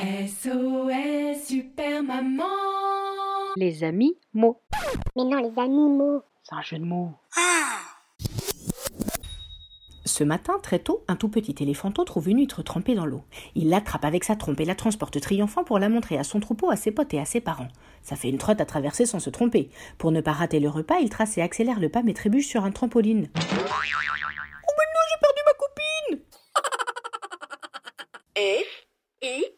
SOS Super Maman Les amis mots. Mais non, les animaux. C'est un jeu de mots. Ce matin, très tôt, un tout petit éléphanteau trouve une huître trempée dans l'eau. Il l'attrape avec sa trompe et la transporte triomphant pour la montrer à son troupeau, à ses potes et à ses parents. Ça fait une trotte à traverser sans se tromper. Pour ne pas rater le repas, il trace et accélère le pas mais trébuche sur un trampoline. Oh mais non, j'ai perdu ma copine F I